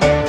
Bye.